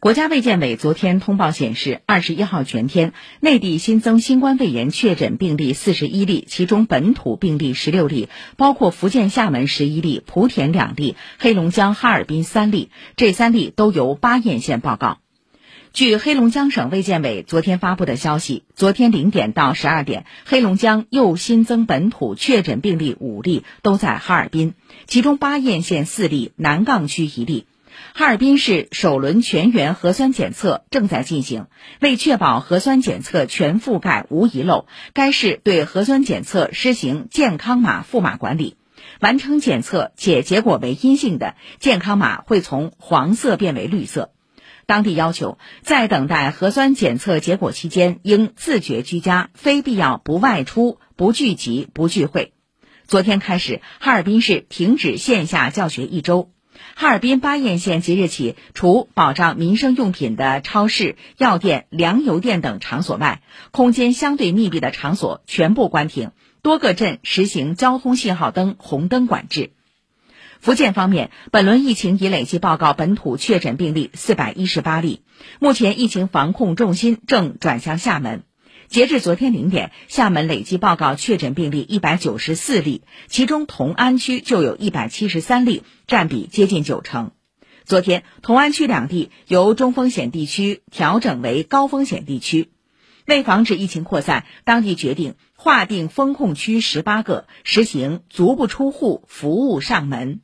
国家卫健委昨天通报显示，二十一号全天，内地新增新冠肺炎确诊病例四十一例，其中本土病例十六例，包括福建厦门十一例、莆田两例、黑龙江哈尔滨三例，这三例都由巴彦县报告。据黑龙江省卫健委昨天发布的消息，昨天零点到十二点，黑龙江又新增本土确诊病例五例，都在哈尔滨，其中巴彦县四例，南岗区一例。哈尔滨市首轮全员核酸检测正在进行，为确保核酸检测全覆盖无遗漏，该市对核酸检测实行健康码赋码管理。完成检测且结果为阴性的，健康码会从黄色变为绿色。当地要求，在等待核酸检测结果期间，应自觉居家，非必要不外出、不聚集、不聚会。昨天开始，哈尔滨市停止线下教学一周。哈尔滨巴彦县即日起，除保障民生用品的超市、药店、粮油店等场所外，空间相对密闭的场所全部关停。多个镇实行交通信号灯红灯管制。福建方面，本轮疫情已累计报告本土确诊病例四百一十八例，目前疫情防控重心正转向厦门。截至昨天零点，厦门累计报告确诊病例一百九十四例，其中同安区就有一百七十三例，占比接近九成。昨天，同安区两地由中风险地区调整为高风险地区。为防止疫情扩散，当地决定划定封控区十八个，实行足不出户、服务上门。